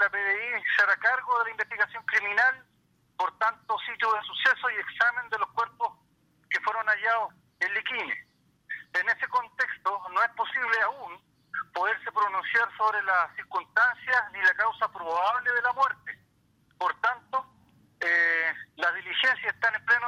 la PDI se hará cargo de la investigación criminal, por tanto, sitio de suceso y examen de los cuerpos que fueron hallados en Liquine. En ese contexto, no es posible aún poderse pronunciar sobre las circunstancias ni la causa probable de la muerte. Por tanto, eh, las diligencias están en pleno.